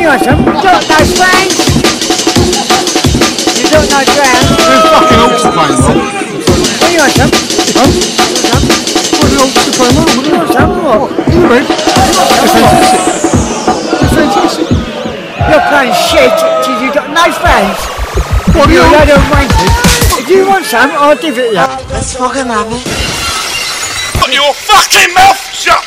you want some? Got those friends? You got no friends? They're fucking Ulster playing well. What you want some? Huh? What the Ulster playing well? What You want? What? You read? It's fantastic. It's fantastic. You're playing shit because you got no friends. What are you? You're a load of wankers. If you want some, I'll give it you. Let's fucking have eh? it. Put your fucking mouth shut!